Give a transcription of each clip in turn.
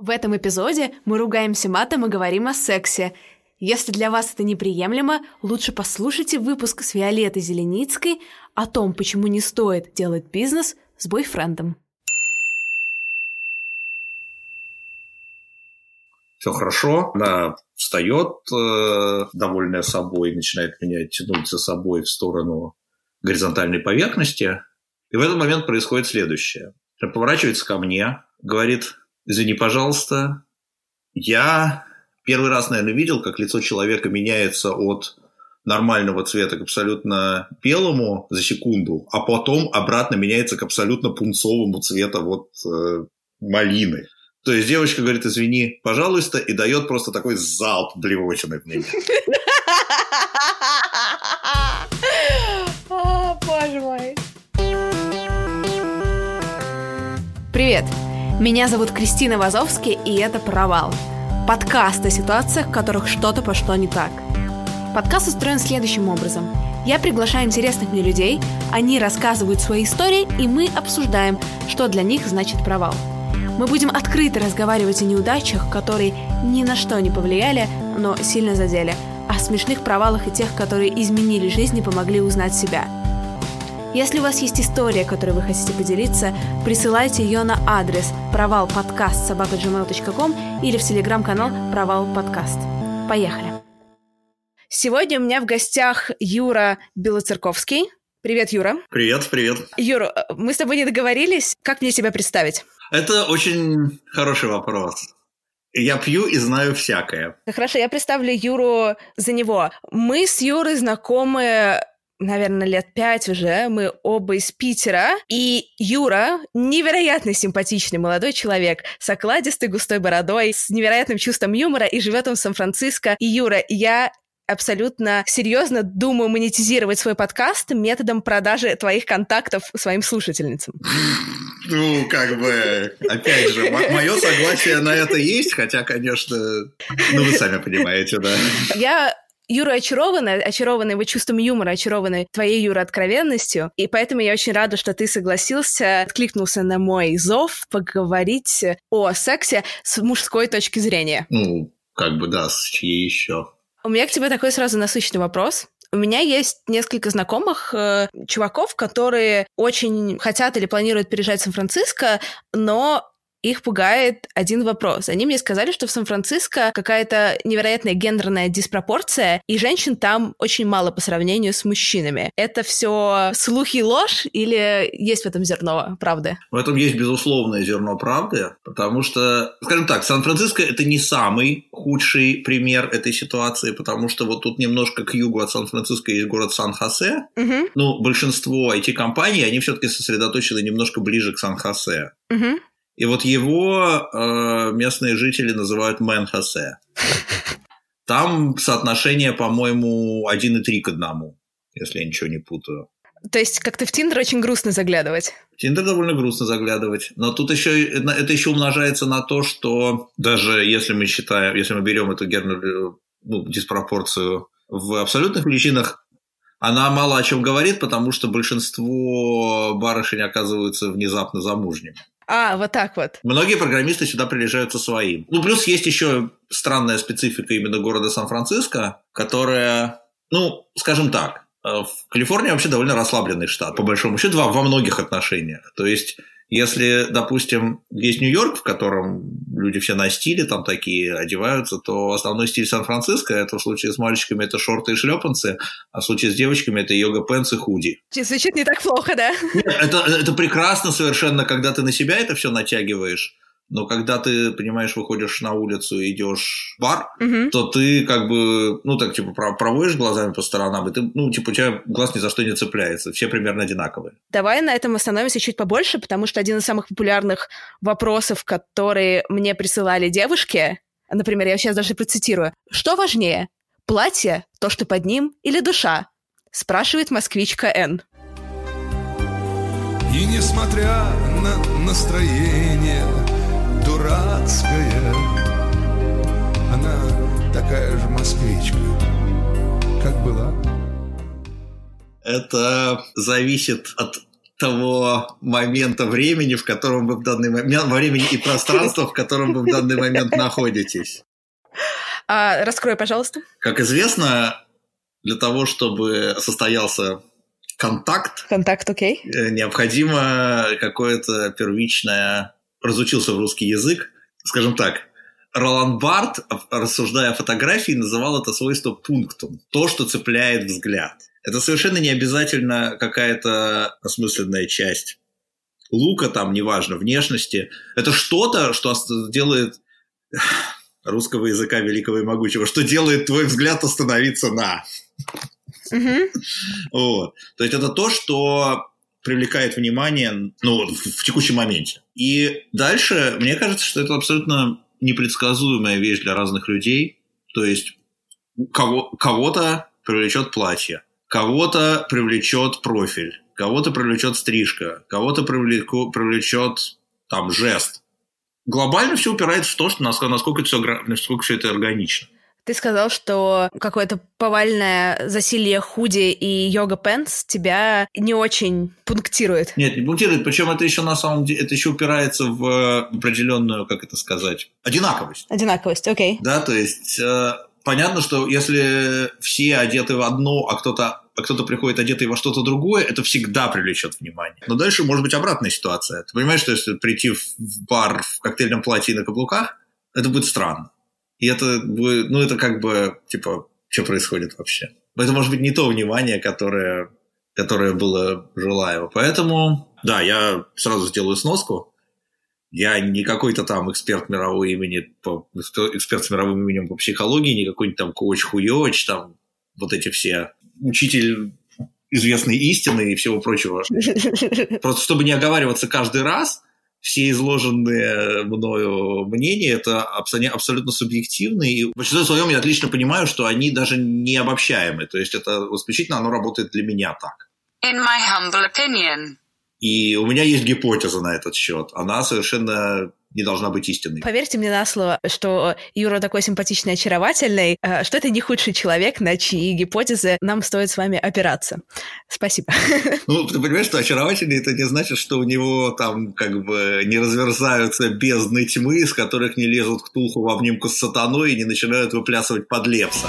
В этом эпизоде мы ругаемся матом и говорим о сексе. Если для вас это неприемлемо, лучше послушайте выпуск с Виолеттой Зеленицкой о том, почему не стоит делать бизнес с бойфрендом. Все хорошо, она встает, э, довольная собой, начинает меня тянуть за собой в сторону горизонтальной поверхности. И в этот момент происходит следующее. Она поворачивается ко мне, говорит, извини, пожалуйста, я первый раз, наверное, видел, как лицо человека меняется от нормального цвета к абсолютно белому за секунду, а потом обратно меняется к абсолютно пунцовому цвета вот э, малины. То есть девочка говорит, извини, пожалуйста, и дает просто такой залп блевотины в меня. Боже мой. Привет, меня зовут Кристина Вазовский, и это «Провал». Подкаст о ситуациях, в которых что-то пошло не так. Подкаст устроен следующим образом. Я приглашаю интересных мне людей, они рассказывают свои истории, и мы обсуждаем, что для них значит провал. Мы будем открыто разговаривать о неудачах, которые ни на что не повлияли, но сильно задели, о смешных провалах и тех, которые изменили жизнь и помогли узнать себя – если у вас есть история, которой вы хотите поделиться, присылайте ее на адрес провал подкаст собака.gmail.com или в телеграм-канал провал подкаст. Поехали! Сегодня у меня в гостях Юра Белоцерковский. Привет, Юра. Привет, привет. Юра, мы с тобой не договорились. Как мне тебя представить? Это очень хороший вопрос. Я пью и знаю всякое. Хорошо, я представлю Юру за него. Мы с Юрой знакомы наверное, лет пять уже. Мы оба из Питера. И Юра невероятно симпатичный молодой человек с окладистой густой бородой, с невероятным чувством юмора, и живет он в Сан-Франциско. И Юра, я абсолютно серьезно думаю монетизировать свой подкаст методом продажи твоих контактов своим слушательницам. Ну, как бы, опять же, мое согласие на это есть, хотя, конечно, ну, вы сами понимаете, да. Я Юра очарована, очарована его чувством юмора, очарована твоей, Юра, откровенностью. И поэтому я очень рада, что ты согласился, откликнулся на мой зов поговорить о сексе с мужской точки зрения. Ну, как бы да, с чьей еще? У меня к тебе такой сразу насыщенный вопрос. У меня есть несколько знакомых э, чуваков, которые очень хотят или планируют переезжать в Сан-Франциско, но их пугает один вопрос. Они мне сказали, что в Сан-Франциско какая-то невероятная гендерная диспропорция, и женщин там очень мало по сравнению с мужчинами. Это все слухи и ложь или есть в этом зерно правды? В этом есть безусловное зерно правды, потому что, скажем так, Сан-Франциско это не самый худший пример этой ситуации, потому что вот тут немножко к югу от Сан-Франциско есть город Сан-Хосе. Угу. Ну, большинство IT-компаний, они все-таки сосредоточены немножко ближе к Сан-Хосе. Угу. И вот его э, местные жители называют Man Jose. Там соотношение, по-моему, 1,3 к 1, если я ничего не путаю. То есть как-то в Tinder очень грустно заглядывать. В Tinder довольно грустно заглядывать. Но тут еще это еще умножается на то, что даже если мы считаем, если мы берем эту гендерную ну, диспропорцию в абсолютных величинах, она мало о чем говорит, потому что большинство барышень оказываются внезапно замужними. А, вот так вот. Многие программисты сюда приезжают со своим. Ну, плюс есть еще странная специфика именно города Сан-Франциско, которая, ну, скажем так, э, в Калифорнии вообще довольно расслабленный штат, по большому счету, во, во многих отношениях. То есть если, допустим, есть Нью-Йорк, в котором люди все на стиле, там такие одеваются, то основной стиль Сан-Франциско, это в случае с мальчиками это шорты и шлепанцы, а в случае с девочками это йога-пенс и худи. Звучит не так плохо, да? Нет, это, это прекрасно совершенно, когда ты на себя это все натягиваешь. Но когда ты, понимаешь, выходишь на улицу и идешь в бар, Мгм. то ты как бы, ну, так, типа, про- проводишь глазами по сторонам, и ты, ну, типа, у тебя глаз ни за что не цепляется. Все примерно одинаковые. Давай на этом остановимся чуть побольше, потому что один из самых популярных вопросов, которые мне присылали девушки, например, я сейчас даже процитирую. Что важнее, платье, то, что под ним, или душа? Спрашивает москвичка Н. И несмотря на настроение дурацкое, она такая же москвичка, как была. Это зависит от того момента времени, в котором вы в данный момент, во времени и пространства, в котором вы в данный момент находитесь. А, раскрой, пожалуйста. Как известно, для того, чтобы состоялся контакт, Контакт, окей. э, необходимо какое-то первичное... Разучился в русский язык. Скажем так, Ролан Барт, рассуждая о фотографии, называл это свойство пунктум. То, что цепляет взгляд. Это совершенно не обязательно какая-то осмысленная часть лука, там, неважно, внешности. Это что-то, что делает русского языка великого и могучего, что делает твой взгляд остановиться на. Мгм. Вот. То есть это то, что привлекает внимание ну, в, текущем моменте. И дальше, мне кажется, что это абсолютно непредсказуемая вещь для разных людей. То есть кого, кого-то привлечет платье, кого-то привлечет профиль, кого-то привлечет стрижка, кого-то привлечет там жест. Глобально все упирается в то, что насколько, насколько, все, насколько все это органично. Ты сказал, что какое-то повальное засилье худи и йога пенс тебя не очень пунктирует. Нет, не пунктирует. Причем это еще на самом деле, это еще упирается в определенную, как это сказать, одинаковость. Одинаковость, окей. Да, то есть э, понятно, что если все одеты в одно, а кто-то а кто-то приходит одетый во что-то другое, это всегда привлечет внимание. Но дальше может быть обратная ситуация. Ты понимаешь, что если прийти в бар в коктейльном платье и на каблуках, это будет странно. И это будет, ну, это как бы, типа, что происходит вообще? Это может быть не то внимание, которое, которое было желаемо. Поэтому, да, я сразу сделаю сноску. Я не какой-то там эксперт мирового имени, по, эксперт с мировым именем по психологии, не какой-нибудь там коуч хуёч, там вот эти все учитель известной истины и всего прочего. Просто чтобы не оговариваться каждый раз, все изложенные мною мнения это абсолютно субъективные. И в большинстве своем я отлично понимаю, что они даже не обобщаемы. То есть это исключительно оно работает для меня так. In my humble opinion. И у меня есть гипотеза на этот счет. Она совершенно не должна быть истинной. Поверьте мне на слово, что Юра такой симпатичный, очаровательный, э, что это не худший человек, на чьи гипотезы нам стоит с вами опираться. Спасибо. Ну, ты понимаешь, что очаровательный это не значит, что у него там как бы не разверзаются бездны тьмы, из которых не лезут к Тулху в обнимку с сатаной и не начинают выплясывать под лепса.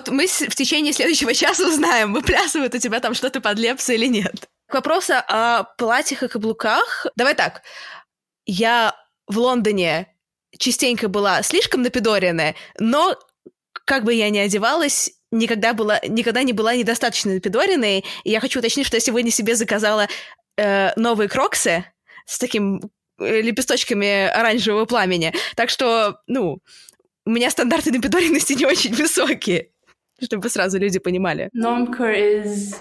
Вот мы в течение следующего часа узнаем, выплясывают у тебя там что-то под лепса или нет. К вопросу о платьях и каблуках. Давай так. Я в Лондоне частенько была слишком напидоренная, но как бы я ни одевалась, никогда, была, никогда не была недостаточно напидоренной. И я хочу уточнить, что я сегодня себе заказала э, новые кроксы с таким э, лепесточками оранжевого пламени. Так что, ну, у меня стандарты напидоренности не очень высокие, чтобы сразу люди понимали. Normcore is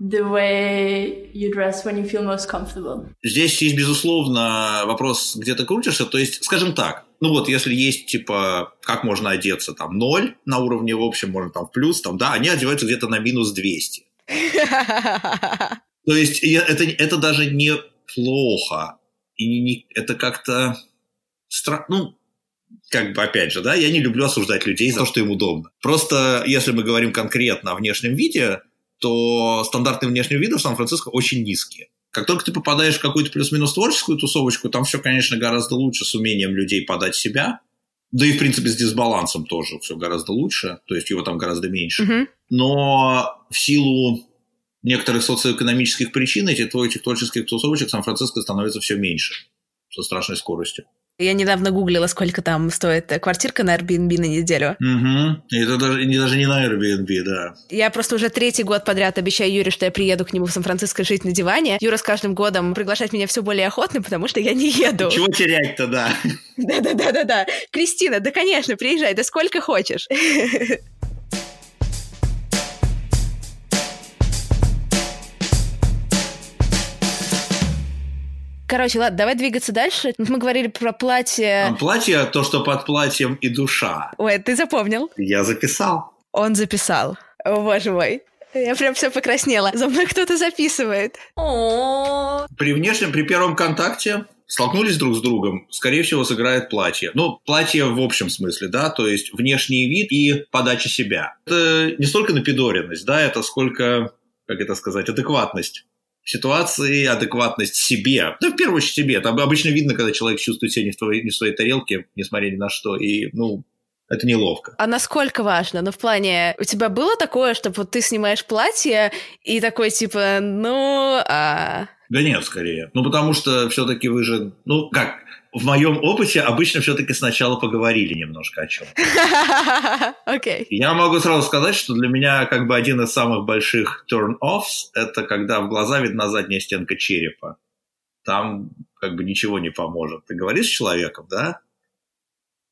the way you dress when you feel most comfortable. Здесь есть, безусловно, вопрос, где ты крутишься. То есть, скажем так, ну вот, если есть, типа, как можно одеться, там, ноль на уровне, в общем, можно там в плюс, там, да, они одеваются где-то на минус 200. То есть, это, это даже не плохо. И не, не, это как-то... Стра... Ну, как бы, опять же, да, я не люблю осуждать людей за то, что им удобно. Просто, если мы говорим конкретно о внешнем виде, то стандартные внешние виды в Сан-Франциско очень низкие. Как только ты попадаешь в какую-то плюс-минус творческую тусовочку, там все, конечно, гораздо лучше с умением людей подать себя. Да и, в принципе, с дисбалансом тоже все гораздо лучше. То есть его там гораздо меньше. Мгм. Но в силу некоторых социоэкономических причин этих, творческих тусовочек Сан-Франциско становится все меньше со страшной скоростью. Я недавно гуглила, сколько там стоит квартирка на Airbnb на неделю. Угу. Это даже, не, даже не на Airbnb, да. Я просто уже третий год подряд обещаю Юре, что я приеду к нему в Сан-Франциско жить на диване. Юра с каждым годом приглашает меня все более охотно, потому что я не еду. Чего терять-то, да. Да-да-да-да-да. Кристина, да, конечно, приезжай, да сколько хочешь. Короче, ладно, давай двигаться дальше. Мы говорили про платье. А платье, то, что под платьем и душа. Ой, ты запомнил? Я записал. Он записал. О, боже мой. Я прям все покраснела. За мной кто-то записывает. При внешнем, при первом контакте столкнулись друг с другом, скорее всего, сыграет платье. Ну, платье в общем смысле, да, то есть внешний вид и подача себя. Это не столько напидоренность, да, это сколько, как это сказать, адекватность ситуации, адекватность себе. Ну, в первую очередь себе. Там обычно видно, когда человек чувствует себя не в, твоей, не в своей тарелке, несмотря ни на что. И, ну, это неловко. А насколько важно? Ну, в плане, у тебя было такое, что вот ты снимаешь платье и такой, типа, ну, а... Да нет, скорее. Ну, потому что все-таки вы же, ну, как, в моем опыте обычно все-таки сначала поговорили немножко о чем. Окей. Okay. Я могу сразу сказать, что для меня как бы один из самых больших turn-offs – это когда в глаза видна задняя стенка черепа. Там как бы ничего не поможет. Ты говоришь с человеком, да?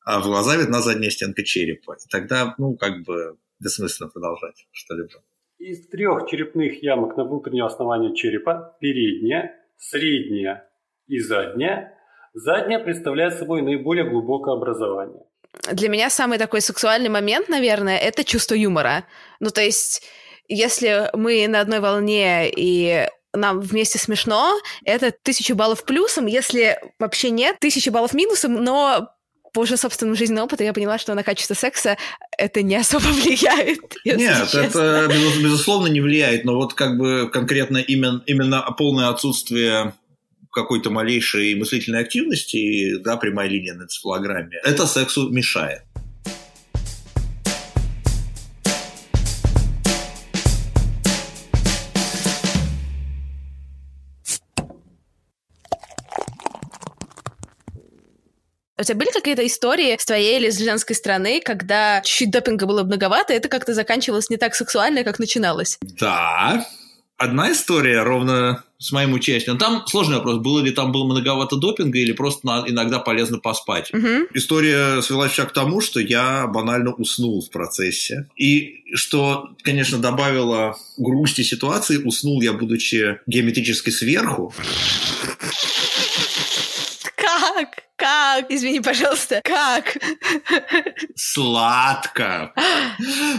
А в глаза видна задняя стенка черепа. И тогда, ну, как бы бессмысленно продолжать что-либо. Из трех черепных ямок на внутреннее основание черепа передняя, средняя и задняя Задняя представляет собой наиболее глубокое образование. Для меня самый такой сексуальный момент, наверное, это чувство юмора. Ну, то есть, если мы на одной волне и нам вместе смешно, это тысяча баллов плюсом. Если вообще нет, тысяча баллов минусом, но по уже собственному жизненному опыту я поняла, что на качество секса это не особо влияет. Нет, честно. это безусловно не влияет, но вот как бы конкретно именно, именно полное отсутствие какой-то малейшей мыслительной активности, да, прямая линия на цифлограмме, это сексу мешает. У тебя были какие-то истории с твоей или с женской стороны, когда чуть-чуть допинга было многовато, и это как-то заканчивалось не так сексуально, как начиналось? Да, одна история ровно с моим участием. Там сложный вопрос, было ли там было многовато допинга или просто на, иногда полезно поспать. Угу. История свелась к тому, что я банально уснул в процессе. И что, конечно, добавило грусти ситуации, уснул я, будучи геометрически сверху. Как? Как? Извини, пожалуйста, как? Сладко.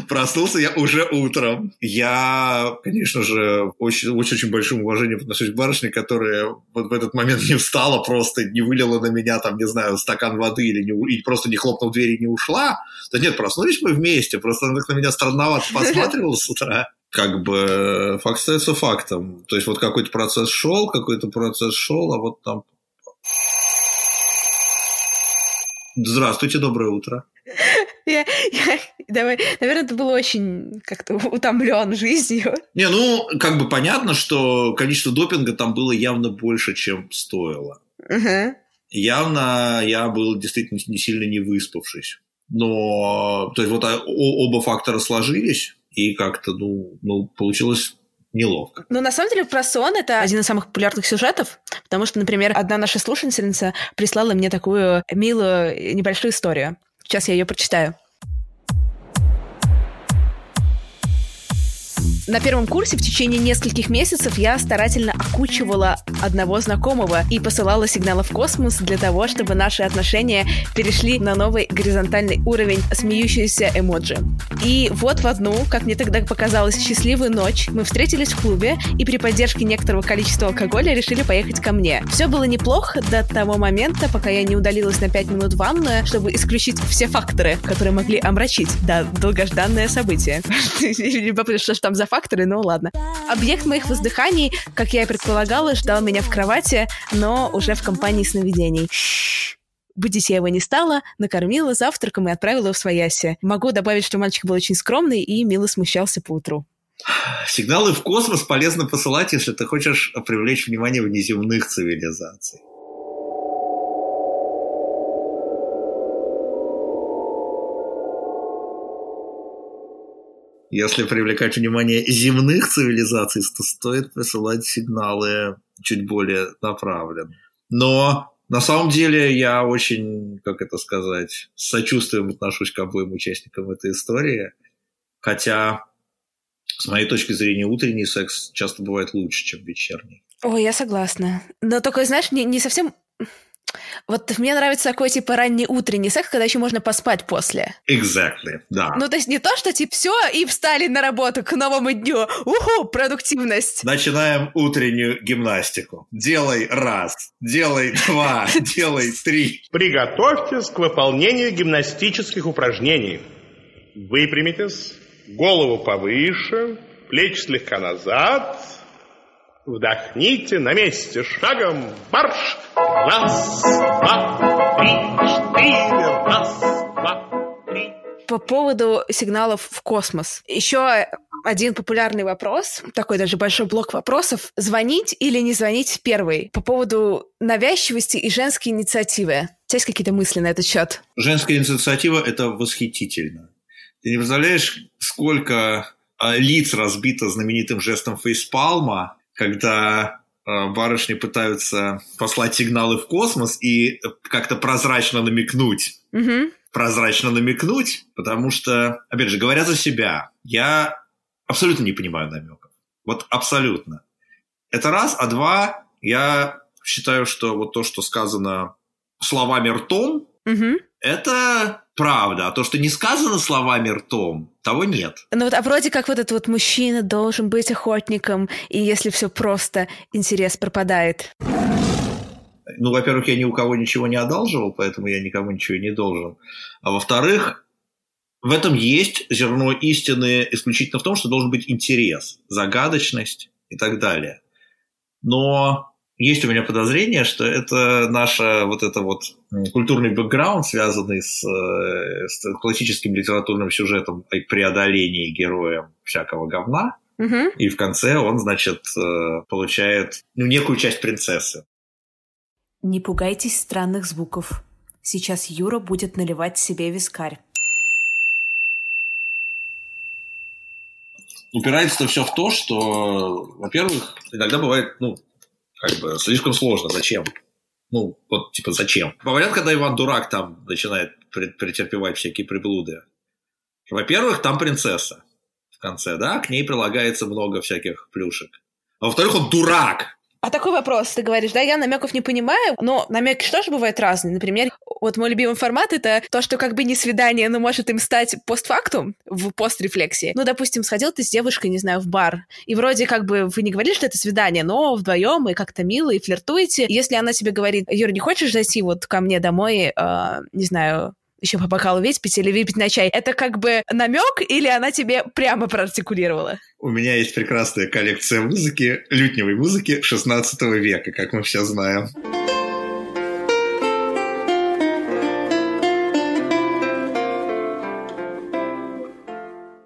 Проснулся я уже утром. Я, конечно же, очень, очень, очень большим уважением отношусь к барышне, которая вот в этот момент не встала просто, не вылила на меня, там, не знаю, стакан воды или, не, или просто не хлопнув дверь и не ушла. Да нет, проснулись мы вместе, просто она на меня странновато посматривала с утра как бы факт остается фактом. То есть вот какой-то процесс шел, какой-то процесс шел, а вот там Здравствуйте, доброе утро. Я, я, давай, наверное, ты был очень как-то утомлен жизнью. Не, ну, как бы понятно, что количество допинга там было явно больше, чем стоило. Угу. Явно я был действительно не сильно не выспавшись. Но, то есть, вот оба фактора сложились, и как-то, ну, ну получилось неловко. Ну, на самом деле, про сон это один из самых популярных сюжетов, потому что, например, одна наша слушательница прислала мне такую милую небольшую историю. Сейчас я ее прочитаю. На первом курсе в течение нескольких месяцев я старательно окучивала одного знакомого и посылала сигналы в космос для того, чтобы наши отношения перешли на новый горизонтальный уровень смеющиеся эмоджи. И вот в одну, как мне тогда показалось, счастливую ночь мы встретились в клубе и при поддержке некоторого количества алкоголя решили поехать ко мне. Все было неплохо до того момента, пока я не удалилась на 5 минут в ванную, чтобы исключить все факторы, которые могли омрачить да, долгожданное событие. Любопытно, что же там за факторы, ну ладно. Объект моих воздыханий, как я и предполагала, ждал меня в кровати, но уже в компании сновидений. Будить я его не стала, накормила завтраком и отправила в свояси. Могу добавить, что мальчик был очень скромный и мило смущался по утру. Сигналы в космос полезно посылать, если ты хочешь привлечь внимание внеземных цивилизаций. Если привлекать внимание земных цивилизаций, то стоит посылать сигналы чуть более направленно. Но на самом деле я очень, как это сказать, с сочувствием отношусь к обоим участникам этой истории. Хотя, с моей точки зрения, утренний секс часто бывает лучше, чем вечерний. Ой, я согласна. Но только, знаешь, не, не совсем вот мне нравится такой, типа, ранний утренний секс, когда еще можно поспать после. Exactly, да. Ну, то есть не то, что, типа, все, и встали на работу к новому дню. Уху, продуктивность. Начинаем утреннюю гимнастику. Делай раз, делай два, делай три. Приготовьтесь к выполнению гимнастических упражнений. Выпрямитесь, голову повыше, плечи слегка назад, Вдохните на месте шагом марш. Раз, два, три, четыре. Раз, два, три. По поводу сигналов в космос. Еще один популярный вопрос, такой даже большой блок вопросов. Звонить или не звонить первый? По поводу навязчивости и женской инициативы. У тебя есть какие-то мысли на этот счет? Женская инициатива – это восхитительно. Ты не представляешь, сколько а, лиц разбито знаменитым жестом фейспалма, когда э, барышни пытаются послать сигналы в космос и как-то прозрачно намекнуть. Угу. Прозрачно намекнуть, потому что, опять же, говоря за себя, я абсолютно не понимаю намеков. Вот абсолютно. Это раз, а два, я считаю, что вот то, что сказано словами ртом, угу. Это правда, а то, что не сказано словами ртом, того нет. Ну вот, а вроде как вот этот вот мужчина должен быть охотником, и если все просто, интерес пропадает. Ну, во-первых, я ни у кого ничего не одалживал, поэтому я никому ничего не должен. А во-вторых, в этом есть зерно истины исключительно в том, что должен быть интерес, загадочность и так далее. Но есть у меня подозрение, что это наша вот это вот культурный бэкграунд, связанный с, э, с классическим литературным сюжетом о преодолении героя всякого говна. Угу. И в конце он, значит, э, получает ну, некую часть принцессы. Не пугайтесь странных звуков. Сейчас Юра будет наливать себе вискарь. Упирается все в то, что, во-первых, иногда бывает, ну, как бы слишком сложно. Зачем? Ну, вот, типа, зачем? Говорят, когда Иван Дурак там начинает претерпевать всякие приблуды. Во-первых, там принцесса в конце, да, к ней прилагается много всяких плюшек. А во-вторых, он дурак. А такой вопрос, ты говоришь, да, я намеков не понимаю, но намеки что же бывают разные. Например, вот мой любимый формат — это то, что как бы не свидание, но может им стать постфактум в пострефлексии. Ну, допустим, сходил ты с девушкой, не знаю, в бар, и вроде как бы вы не говорили, что это свидание, но вдвоем и как-то мило, и флиртуете. Если она тебе говорит, Юр, не хочешь зайти вот ко мне домой, э, не знаю, еще по бокалу выпить или выпить на чай. Это как бы намек или она тебе прямо проартикулировала? У меня есть прекрасная коллекция музыки, лютневой музыки 16 века, как мы все знаем.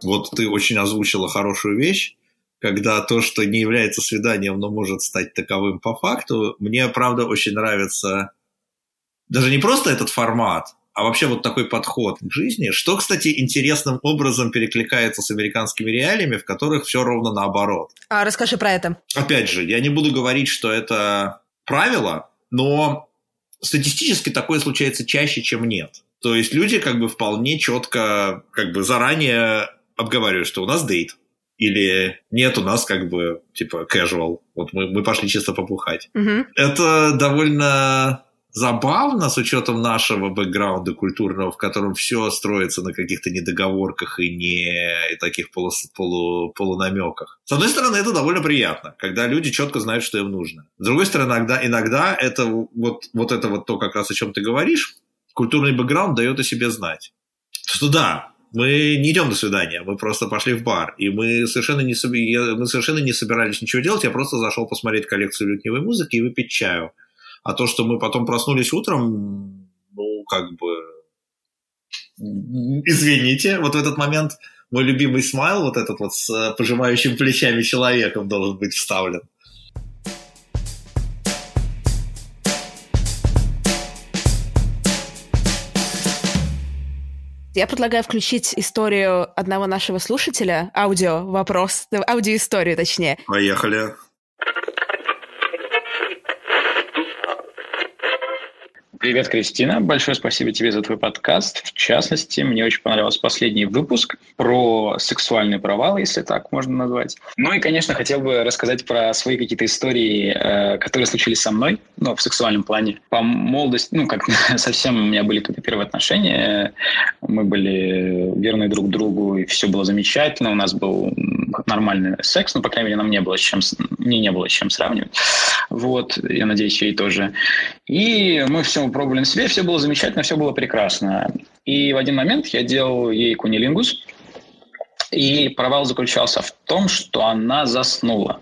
Вот ты очень озвучила хорошую вещь, когда то, что не является свиданием, но может стать таковым по факту, мне, правда, очень нравится даже не просто этот формат, а вообще вот такой подход к жизни, что, кстати, интересным образом перекликается с американскими реалиями, в которых все ровно наоборот. А расскажи про это. Опять же, я не буду говорить, что это правило, но статистически такое случается чаще, чем нет. То есть люди как бы вполне четко, как бы заранее обговаривают, что у нас дейт, или нет, у нас как бы типа casual, вот мы, мы пошли чисто попухать. Угу. Это довольно забавно с учетом нашего бэкграунда культурного, в котором все строится на каких-то недоговорках и не и таких полу, полу, полунамеках. С одной стороны, это довольно приятно, когда люди четко знают, что им нужно. С другой стороны, иногда, иногда это вот, вот это вот то, как раз о чем ты говоришь, культурный бэкграунд дает о себе знать. Что да, мы не идем до свидания, мы просто пошли в бар, и мы совершенно не, мы совершенно не собирались ничего делать, я просто зашел посмотреть коллекцию лютневой музыки и выпить чаю. А то, что мы потом проснулись утром, ну, как бы, извините, вот в этот момент мой любимый смайл, вот этот вот с э, пожимающим плечами человеком должен быть вставлен. Я предлагаю включить историю одного нашего слушателя, аудио, вопрос, аудиоисторию точнее. Поехали. Привет, Кристина. Большое спасибо тебе за твой подкаст. В частности, мне очень понравился последний выпуск про сексуальный провал, если так можно назвать. Ну и, конечно, хотел бы рассказать про свои какие-то истории, э, которые случились со мной, ну, в сексуальном плане. По молодости, ну, как совсем у меня были какие-то первые отношения, мы были верны друг другу, и все было замечательно, у нас был нормальный секс, ну, по крайней мере, нам не было с чем, мне не было с чем сравнивать. Вот, я надеюсь, ей тоже. И мы все пробовали на себе, все было замечательно, все было прекрасно. И в один момент я делал ей кунилингус, и провал заключался в том, что она заснула.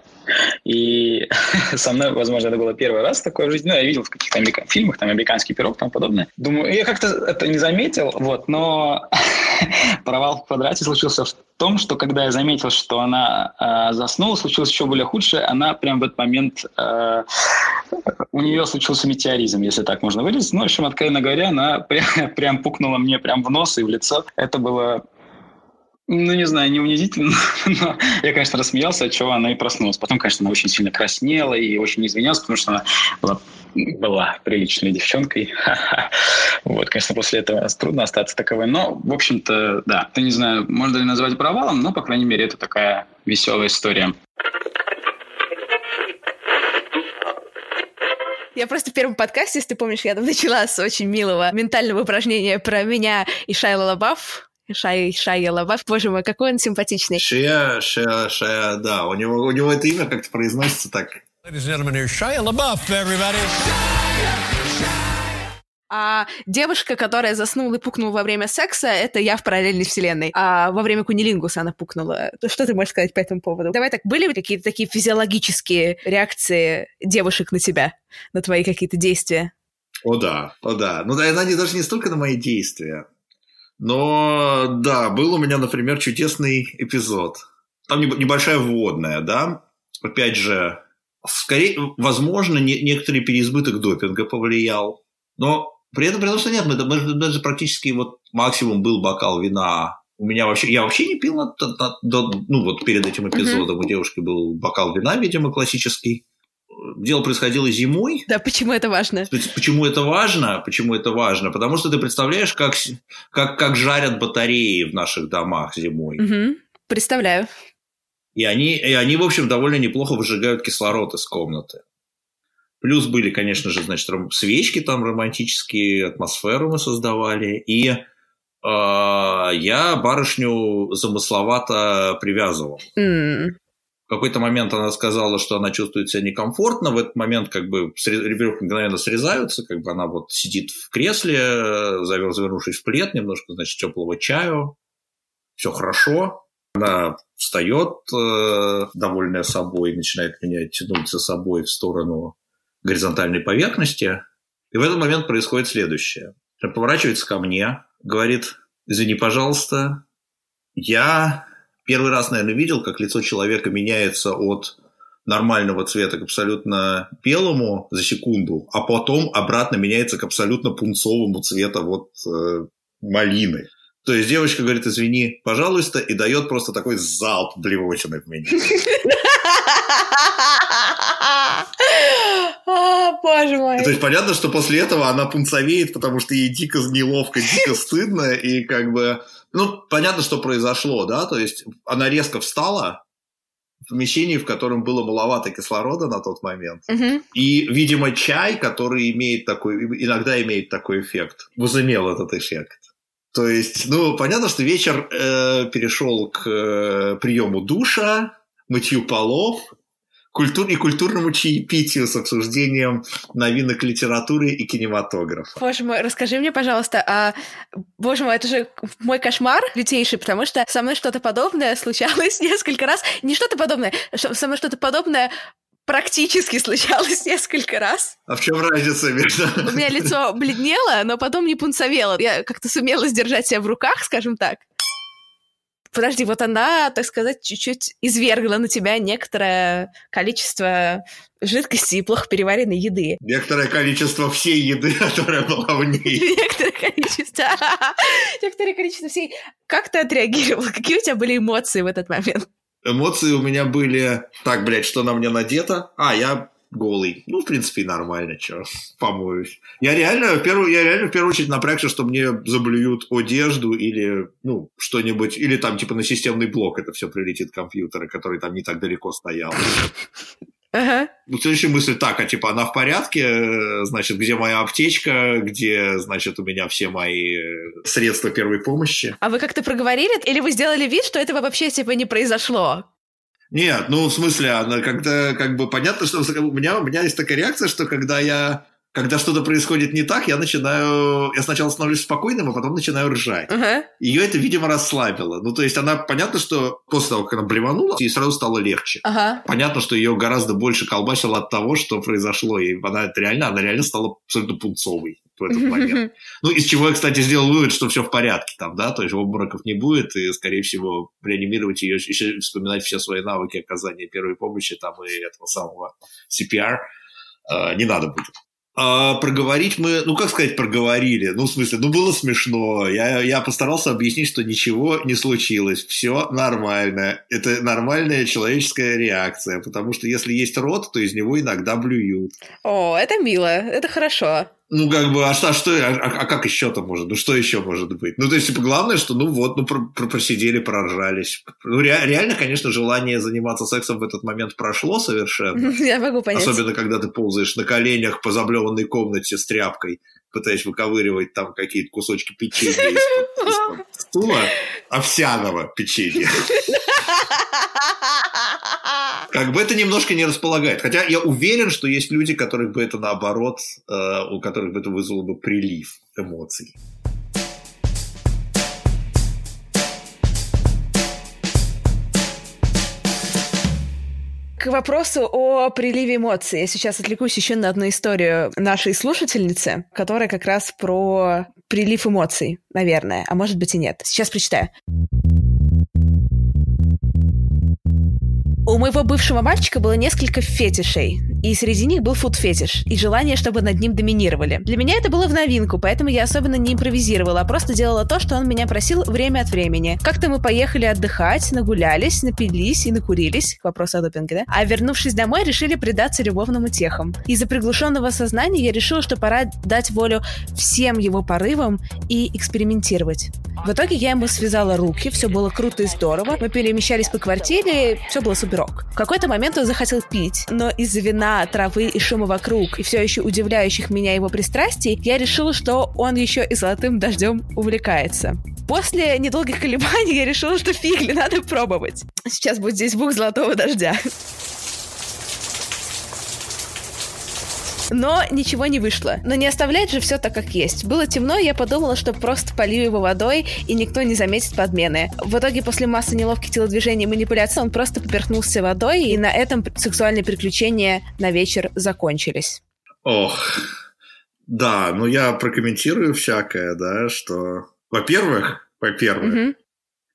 И со мной, возможно, это было первый раз такое в жизни. Ну, я видел в каких-то америка- фильмах, там, «Американский пирог» и тому подобное. Думаю, я как-то это не заметил, вот, но провал в квадрате случился в том, что когда я заметил, что она э, заснула, случилось еще более худшее. Она прям в этот момент... Э, у нее случился метеоризм, если так можно выразить. Ну, в общем, откровенно говоря, она прям, прям пукнула мне прям в нос и в лицо. Это было ну, не знаю, не унизительно, но я, конечно, рассмеялся, от чего она и проснулась. Потом, конечно, она очень сильно краснела и очень извинялась, потому что она была, была приличной девчонкой. Вот, конечно, после этого трудно остаться таковой. Но, в общем-то, да, ты не знаю, можно ли назвать провалом, но, по крайней мере, это такая веселая история. Я просто в первом подкасте, если ты помнишь, я там начала с очень милого ментального упражнения про меня и Шайла Лабаф, Шай, Шайя Лабаф. Боже мой, какой он симпатичный. Шия, Шия, Шия, да. У него, у него это имя как-то произносится так. Ladies and gentlemen, here's Shia LaBeouf, everybody. А девушка, которая заснула и пукнула во время секса, это я в параллельной вселенной. А во время кунилингуса она пукнула. Что ты можешь сказать по этому поводу? Давай так, были какие-то такие физиологические реакции девушек на тебя, на твои какие-то действия? О да, о да. Ну да, они даже не столько на мои действия. Но да, был у меня, например, чудесный эпизод. Там небольшая вводная, да. Опять же, скорее, возможно, не, некоторый переизбыток допинга повлиял. Но при этом, при том, что нет, мы, мы даже практически вот максимум был бокал вина. У меня вообще, я вообще не пил, на, на, на, ну вот перед этим эпизодом uh-huh. у девушки был бокал вина, видимо, классический дело происходило зимой. Да, почему это важно? Почему это важно? Почему это важно? Потому что ты представляешь, как, как, как жарят батареи в наших домах зимой. Угу. Представляю. И они, и они, в общем, довольно неплохо выжигают кислород из комнаты. Плюс были, конечно же, значит, свечки там романтические, атмосферу мы создавали. И э, я барышню замысловато привязывал. Mm. В какой-то момент она сказала, что она чувствует себя некомфортно. В этот момент как бы веревки мгновенно срезаются, как бы она вот сидит в кресле, завернувшись в плед, немножко, значит, теплого чаю. Все хорошо. Она встает, э, довольная собой, начинает меня тянуть за собой в сторону горизонтальной поверхности. И в этот момент происходит следующее. Она поворачивается ко мне, говорит, извини, пожалуйста, я первый раз, наверное, видел, как лицо человека меняется от нормального цвета к абсолютно белому за секунду, а потом обратно меняется к абсолютно пунцовому цвета вот э, малины. То есть девочка говорит, извини, пожалуйста, и дает просто такой залп блевотины в меня. Боже мой. То есть понятно, что после этого она пунцовеет, потому что ей дико неловко, дико стыдно, и как бы... Ну, понятно, что произошло, да, то есть она резко встала, в помещении, в котором было маловато кислорода на тот момент. Uh-huh. И, видимо, чай, который имеет такой, иногда имеет такой эффект, возымел этот эффект. То есть, ну, понятно, что вечер э, перешел к э, приему душа, мытью полов, культур и культурному чаепитию с обсуждением новинок литературы и кинематографа. Боже мой, расскажи мне, пожалуйста, а, боже мой, это же мой кошмар лютейший, потому что со мной что-то подобное случалось несколько раз. Не что-то подобное, со мной что-то подобное практически случалось несколько раз. А в чем разница между... У меня лицо бледнело, но потом не пунцовело. Я как-то сумела сдержать себя в руках, скажем так. Подожди, вот она, так сказать, чуть-чуть извергла на тебя некоторое количество жидкости и плохо переваренной еды. Некоторое количество всей еды, которая была в ней. Некоторое количество... Некоторое количество всей... Как ты отреагировал? Какие у тебя были эмоции в этот момент? Эмоции у меня были... Так, блядь, что на мне надето? А, я голый. Ну, в принципе, и нормально, что, помоюсь. Я реально, в первую, я реально в первую очередь напрягся, что мне заблюют одежду или, ну, что-нибудь, или там, типа, на системный блок это все прилетит компьютера, который там не так далеко стоял. Ага. Ну, следующая мысль так, а типа она в порядке, э, значит, где моя аптечка, где, значит, у меня все мои э, средства первой помощи. А вы как-то проговорили? Или вы сделали вид, что этого вообще типа не произошло? Нет, ну, в смысле, она когда, как бы, понятно, что у меня, у меня есть такая реакция, что когда я когда что-то происходит не так, я начинаю... Я сначала становлюсь спокойным, а потом начинаю ржать. Ага. Ее это, видимо, расслабило. Ну, то есть она, понятно, что после того, как она блеванула, ей сразу стало легче. Ага. Понятно, что ее гораздо больше колбасило от того, что произошло. И она реально, она реально стала абсолютно пунцовой в этот момент. Ну, из чего я, кстати, сделал вывод, что все в порядке там, да, то есть обмороков не будет, и, скорее всего, реанимировать ее, еще вспоминать все свои навыки оказания первой помощи там и этого самого CPR э, не надо будет. А проговорить мы, ну как сказать, проговорили. Ну, в смысле, ну было смешно. Я, я постарался объяснить, что ничего не случилось. Все нормально. Это нормальная человеческая реакция. Потому что если есть рот, то из него иногда блюют. О, это мило, это хорошо. Ну, как бы, а что, а, что, а, а как еще-то может? Ну, что еще может быть? Ну, то есть, типа, главное, что, ну, вот, ну, про, про, просидели, проржались. Ну, ре, реально, конечно, желание заниматься сексом в этот момент прошло совершенно. Я могу понять. Особенно, когда ты ползаешь на коленях по заблеванной комнате с тряпкой, пытаясь выковыривать там какие-то кусочки печенья из-под стула, овсяного печенья. Как бы это немножко не располагает. Хотя я уверен, что есть люди, которых бы это наоборот, э, у которых бы это вызвало бы прилив эмоций. К вопросу о приливе эмоций. Я сейчас отвлекусь еще на одну историю нашей слушательницы, которая как раз про прилив эмоций, наверное, а может быть и нет. Сейчас прочитаю. У моего бывшего мальчика было несколько фетишей, и среди них был фуд-фетиш, и желание, чтобы над ним доминировали. Для меня это было в новинку, поэтому я особенно не импровизировала, а просто делала то, что он меня просил время от времени. Как-то мы поехали отдыхать, нагулялись, напились и накурились, к вопросу о допинге, да? А вернувшись домой, решили предаться любовным утехам. Из-за приглушенного сознания я решила, что пора дать волю всем его порывам и экспериментировать. В итоге я ему связала руки, все было круто и здорово, мы перемещались по квартире, все было супер ок. В какой-то момент он захотел пить, но из-за вина, травы и шума вокруг, и все еще удивляющих меня его пристрастий, я решила, что он еще и золотым дождем увлекается. После недолгих колебаний я решила, что фигли, надо пробовать. Сейчас будет здесь звук золотого дождя. Но ничего не вышло. Но не оставлять же все так, как есть. Было темно, и я подумала, что просто полью его водой, и никто не заметит подмены. В итоге, после массы неловких телодвижений и манипуляций, он просто поперхнулся водой, и на этом сексуальные приключения на вечер закончились. Ох, да, ну я прокомментирую всякое, да, что, во-первых, во-первых, угу.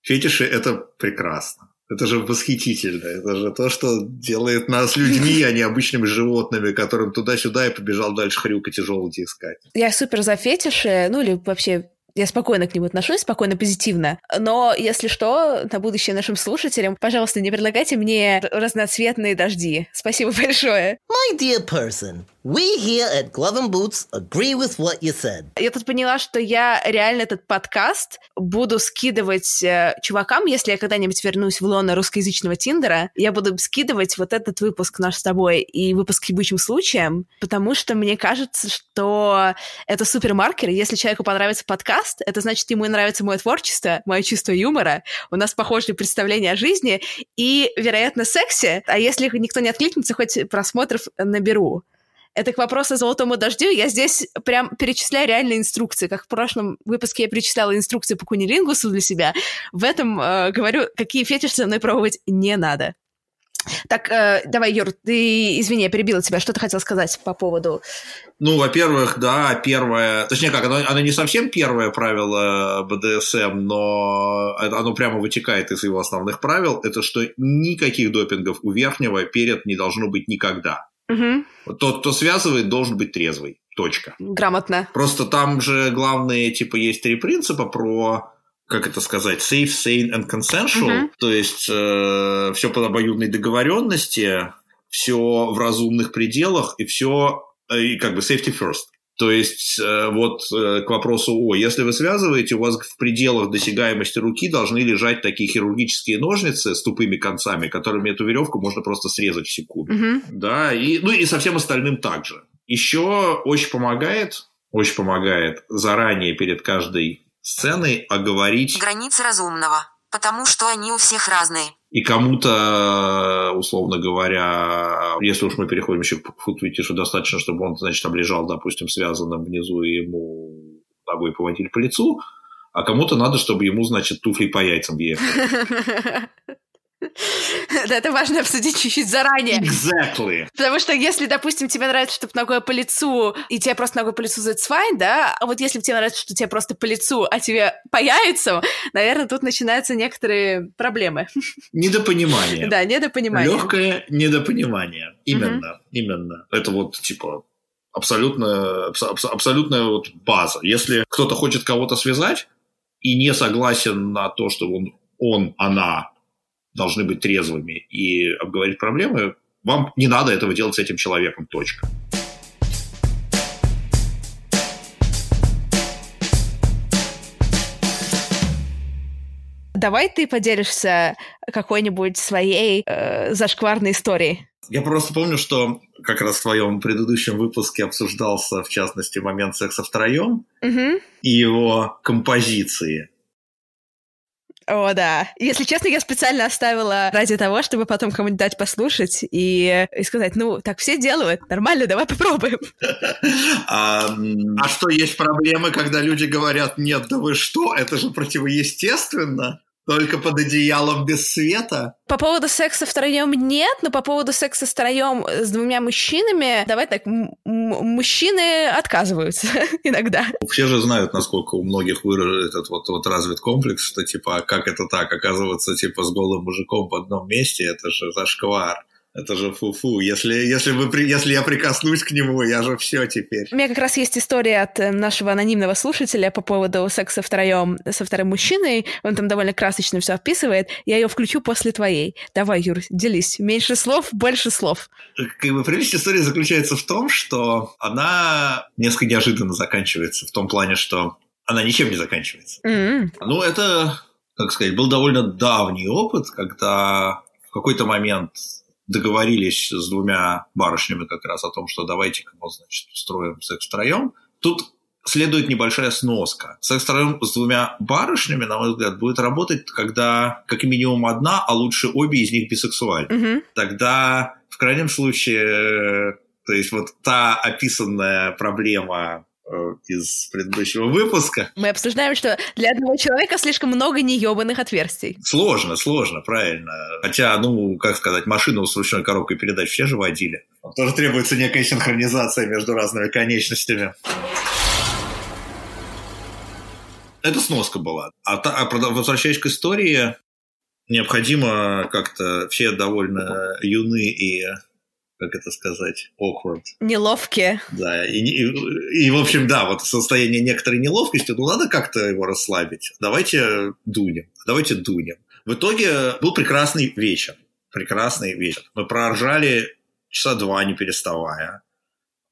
фетиши – это прекрасно. Это же восхитительно. Это же то, что делает нас людьми, а не обычными животными, которым туда-сюда и побежал дальше хрюкать и желуди искать. Я супер за фетиши, ну или вообще я спокойно к нему отношусь, спокойно, позитивно. Но, если что, на будущее нашим слушателям, пожалуйста, не предлагайте мне разноцветные дожди. Спасибо большое. My dear person, We here at Glove and Boots agree with what you said. Я тут поняла, что я реально этот подкаст буду скидывать э, чувакам, если я когда-нибудь вернусь в лоно русскоязычного Тиндера, я буду скидывать вот этот выпуск наш с тобой и выпуск ебучим случаем, потому что мне кажется, что это супермаркер. Если человеку понравится подкаст, это значит, ему нравится мое творчество, мое чувство юмора, у нас похожие представления о жизни и, вероятно, сексе. А если никто не откликнется, хоть просмотров наберу. Это к вопросу о золотому дождю. Я здесь прям перечисляю реальные инструкции. Как в прошлом выпуске я перечисляла инструкции по кунилингусу для себя. В этом э, говорю, какие фетиши со мной пробовать не надо. Так, э, давай, Юр, ты, извини, я перебила тебя. Что ты хотел сказать по поводу... Ну, во-первых, да, первое... Точнее, как, оно, оно не совсем первое правило БДСМ, но оно прямо вытекает из его основных правил. Это что никаких допингов у верхнего перед не должно быть никогда. Угу. Тот, кто связывает, должен быть трезвый. Точка. Грамотно. Просто там же главные, типа, есть три принципа про как это сказать, safe, sane and consensual, uh-huh. то есть э, все по обоюдной договоренности, все в разумных пределах и все э, и как бы safety first. То есть э, вот э, к вопросу о, если вы связываете, у вас в пределах досягаемости руки должны лежать такие хирургические ножницы с тупыми концами, которыми эту веревку можно просто срезать в секунду. Uh-huh. Да, и, ну и со всем остальным также. Еще очень помогает, очень помогает заранее перед каждой сценой оговорить... Границы разумного, потому что они у всех разные. И кому-то, условно говоря, если уж мы переходим еще к футвитишу, достаточно, чтобы он, значит, там лежал, допустим, связанным внизу, и ему ногой поводили по лицу, а кому-то надо, чтобы ему, значит, туфли по яйцам ехали. Да, это важно обсудить чуть-чуть заранее. Exactly. Потому что если, допустим, тебе нравится, чтобы ногой по лицу, и тебе просто ногой по лицу that's fine, да, а вот если тебе нравится, что тебе просто по лицу, а тебе по яйцам, наверное, тут начинаются некоторые проблемы. Недопонимание. Да, недопонимание. Легкое недопонимание. Именно, именно. Это вот, типа, абсолютно, абсолютная вот база. Если кто-то хочет кого-то связать и не согласен на то, что он, он она должны быть трезвыми и обговорить проблемы, вам не надо этого делать с этим человеком, точка. Давай ты поделишься какой-нибудь своей э, зашкварной историей. Я просто помню, что как раз в твоем предыдущем выпуске обсуждался, в частности, момент секса втроем угу. и его композиции. О, да. Если честно, я специально оставила ради того, чтобы потом кому-нибудь дать послушать и, и сказать, ну, так все делают, нормально, давай попробуем. А, а что, есть проблемы, когда люди говорят, нет, да вы что, это же противоестественно? Только под одеялом без света? По поводу секса втроем нет, но по поводу секса втроем с двумя мужчинами, давай так, мужчины отказываются иногда. Все же знают, насколько у многих выражен этот вот, вот развит комплекс, что типа, а как это так, оказываться типа с голым мужиком в одном месте, это же зашквар. Это же фу-фу. Если, если, вы, если я прикоснусь к нему, я же все теперь. У меня как раз есть история от э, нашего анонимного слушателя по поводу секса втроем со вторым мужчиной. Он там довольно красочно все описывает. Я ее включу после твоей. Давай, Юр, делись. Меньше слов, больше слов. Как бы прелесть истории заключается в том, что она несколько неожиданно заканчивается. В том плане, что она ничем не заканчивается. Mm-hmm. Ну, это, как сказать, был довольно давний опыт, когда в какой-то момент договорились с двумя барышнями как раз о том, что давайте-ка мы, значит, устроим секс втроем. Тут следует небольшая сноска. Секс втроем с двумя барышнями, на мой взгляд, будет работать, когда как минимум одна, а лучше обе из них бисексуальны. Угу. Тогда, в крайнем случае, то есть вот та описанная проблема из предыдущего выпуска. Мы обсуждаем, что для одного человека слишком много неебаных отверстий. Сложно, сложно, правильно. Хотя, ну, как сказать, машину с ручной коробкой передач все же водили. Тоже требуется некая синхронизация между разными конечностями. Это сноска была. А, та, а возвращаясь к истории, необходимо как-то все довольно юны и как это сказать, awkward. Неловкие. Да, и, и, и, в общем, да, вот состояние некоторой неловкости, ну, надо как-то его расслабить. Давайте дунем, давайте дунем. В итоге был прекрасный вечер, прекрасный вечер. Мы проржали часа два, не переставая.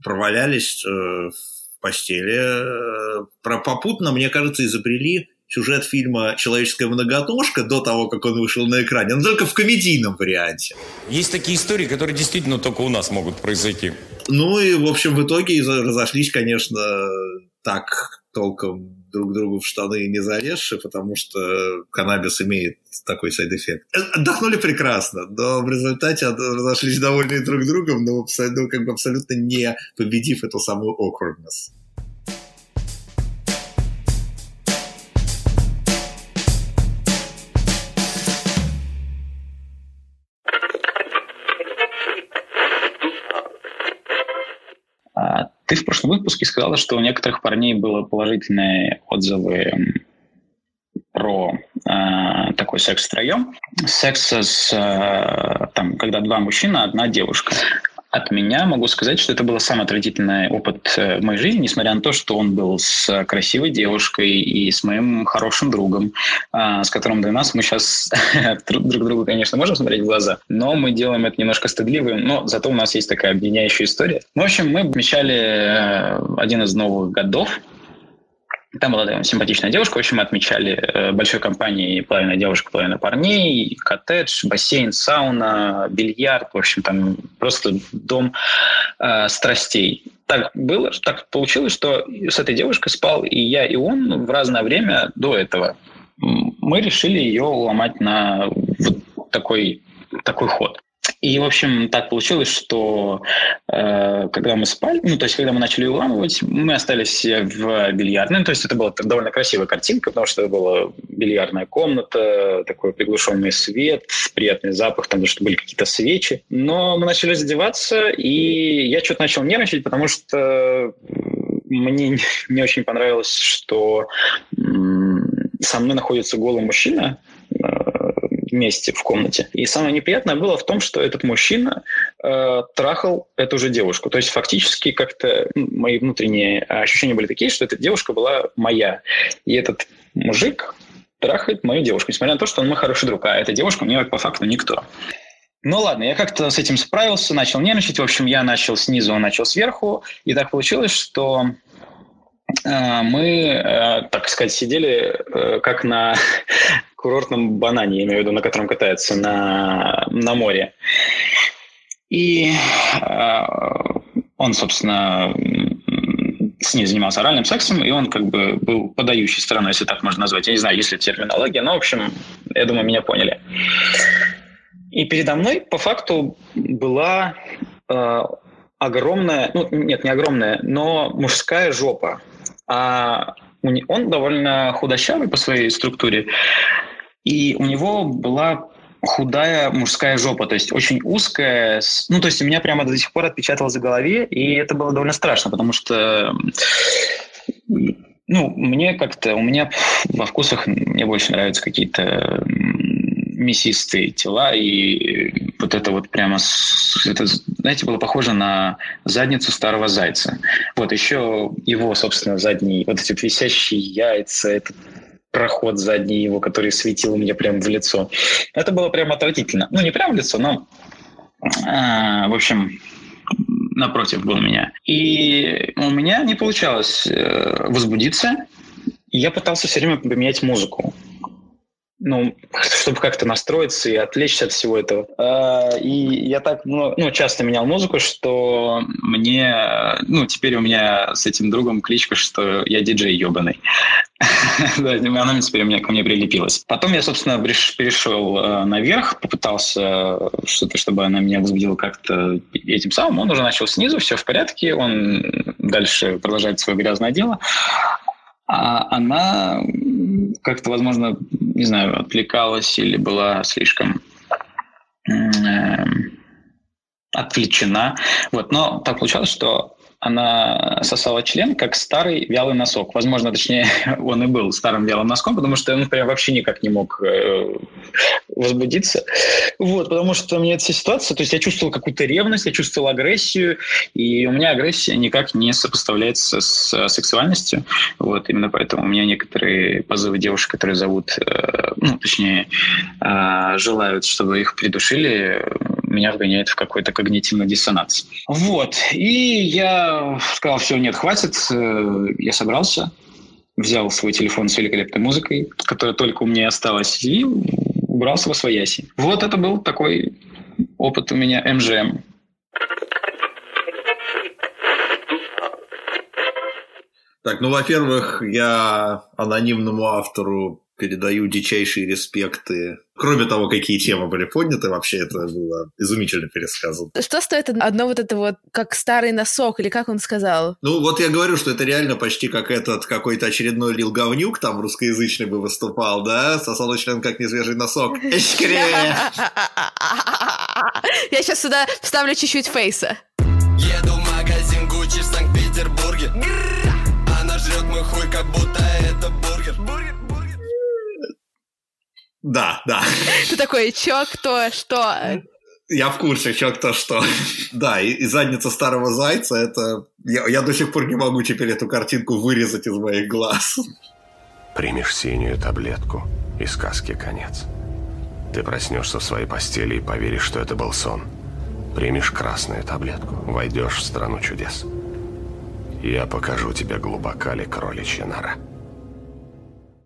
Провалялись э, в постели. Э, про попутно, мне кажется, изобрели сюжет фильма «Человеческая многотошка» до того, как он вышел на экране, но только в комедийном варианте. Есть такие истории, которые действительно только у нас могут произойти. Ну и, в общем, в итоге разошлись, конечно, так толком друг другу в штаны не залезши, потому что каннабис имеет такой side effect. Э, отдохнули прекрасно, но в результате разошлись довольны друг другом, но ну, как бы абсолютно не победив эту самую awkwardness. Ты в прошлом выпуске сказала, что у некоторых парней было положительные отзывы про э, такой секс втроем. Секс с, э, там, когда два мужчины, одна девушка. От меня могу сказать, что это был самый отвратительный опыт э, в моей жизни, несмотря на то, что он был с красивой девушкой и с моим хорошим другом, э, с которым для нас мы сейчас друг другу, конечно, можем смотреть в глаза, но мы делаем это немножко стыдливым, но зато у нас есть такая объединяющая история. В общем, мы отмечали э, один из новых годов, там была да, симпатичная девушка. В общем, мы отмечали э, большой компанией половина девушек, половина парней, коттедж, бассейн, сауна, бильярд. В общем, там просто дом э, страстей. Так было, так получилось, что с этой девушкой спал и я, и он в разное время до этого. Мы решили ее ломать на вот такой, такой ход. И, в общем, так получилось, что э, когда мы спали, ну, то есть, когда мы начали уламывать, мы остались в бильярдной. Ну, то есть, это была довольно красивая картинка, потому что это была бильярдная комната, такой приглушенный свет, приятный запах, там, что были какие-то свечи. Но мы начали раздеваться, и я что-то начал нервничать, потому что мне не очень понравилось, что со мной находится голый мужчина, вместе в комнате. И самое неприятное было в том, что этот мужчина э, трахал эту же девушку. То есть фактически как-то мои внутренние ощущения были такие, что эта девушка была моя. И этот мужик трахает мою девушку, несмотря на то, что он мой хороший друг, а эта девушка мне по факту никто. Ну ладно, я как-то с этим справился, начал нервничать. В общем, я начал снизу, он начал сверху. И так получилось, что э, мы, э, так сказать, сидели э, как на курортном банане, я имею в виду, на котором катается на, на море. И э, он, собственно, с ней занимался оральным сексом, и он как бы был подающей стороной, если так можно назвать. Я не знаю, есть ли терминология, но, в общем, я думаю, меня поняли. И передо мной, по факту, была э, огромная, ну, нет, не огромная, но мужская жопа. А он довольно худощавый по своей структуре, и у него была худая мужская жопа, то есть очень узкая. Ну, то есть у меня прямо до сих пор отпечаталось в голове, и это было довольно страшно, потому что ну, мне как-то, у меня во вкусах мне больше нравятся какие-то мясистые тела, и вот это вот прямо, это, знаете, было похоже на задницу старого зайца. Вот еще его, собственно, задний, вот эти висящие яйца, это проход задний его, который светил мне прямо в лицо. Это было прямо отвратительно. Ну, не прямо в лицо, но, а, в общем, напротив был меня. И у меня не получалось э, возбудиться. Я пытался все время поменять музыку ну, чтобы как-то настроиться и отвлечься от всего этого. А, и я так ну, ну, часто менял музыку, что мне, ну, теперь у меня с этим другом кличка, что я диджей ебаный. да, она теперь меня ко мне прилепилась. Потом я, собственно, перешел э, наверх, попытался что-то, чтобы она меня возбудила как-то этим самым. Он уже начал снизу, все в порядке, он дальше продолжает свое грязное дело. А она как-то, возможно, не знаю, отвлекалась или была слишком э, отвлечена. Вот. Но так получалось, что она сосала член, как старый вялый носок. Возможно, точнее, он и был старым вялым носком, потому что он прям вообще никак не мог э, возбудиться. Вот, потому что мне эта ситуация, то есть я чувствовал какую-то ревность, я чувствовал агрессию, и у меня агрессия никак не сопоставляется с сексуальностью. Вот, именно поэтому у меня некоторые позывы девушек, которые зовут, э, ну, точнее, э, желают, чтобы их придушили, меня вгоняет в какой-то когнитивный диссонанс. Вот. И я сказал, все, нет, хватит. Э, я собрался, взял свой телефон с великолепной музыкой, которая только у меня осталась, и убрался во свояси. Вот это был такой опыт у меня МЖМ. Так, ну, во-первых, я анонимному автору передаю дичайшие респекты. Кроме того, какие темы были подняты, вообще это было изумительно пересказано. Что стоит одно вот это вот, как старый носок, или как он сказал? Ну, вот я говорю, что это реально почти как этот какой-то очередной Лил Говнюк, там русскоязычный бы выступал, да? Сосал член как несвежий носок. Я сейчас сюда вставлю чуть-чуть фейса. Еду в магазин Гуччи Она жрет мой хуй, как будто это. Да, да. Ты такой, чё, кто, что? Я в курсе, чё, кто, что. Да, и, и задница старого зайца, это... Я, я до сих пор не могу теперь эту картинку вырезать из моих глаз. Примешь синюю таблетку, и сказки конец. Ты проснешься в своей постели и поверишь, что это был сон. Примешь красную таблетку, войдешь в страну чудес. Я покажу тебе глубока ли кроличья нора.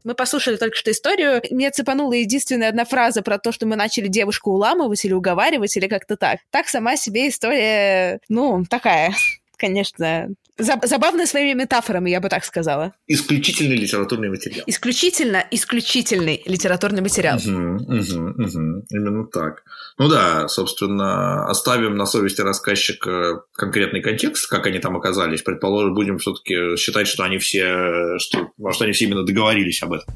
Мы послушали только что историю. Мне цепанула единственная одна фраза про то, что мы начали девушку уламывать или уговаривать, или как-то так. Так сама себе история, ну, такая, конечно, забавная своими метафорами, я бы так сказала. Исключительный литературный материал. Исключительно, исключительный литературный материал. Угу, угу, угу. Именно так. Ну да, собственно, оставим на совести рассказчика конкретный контекст, как они там оказались. Предположим, будем все-таки считать, что они все, что, что они все именно договорились об этом.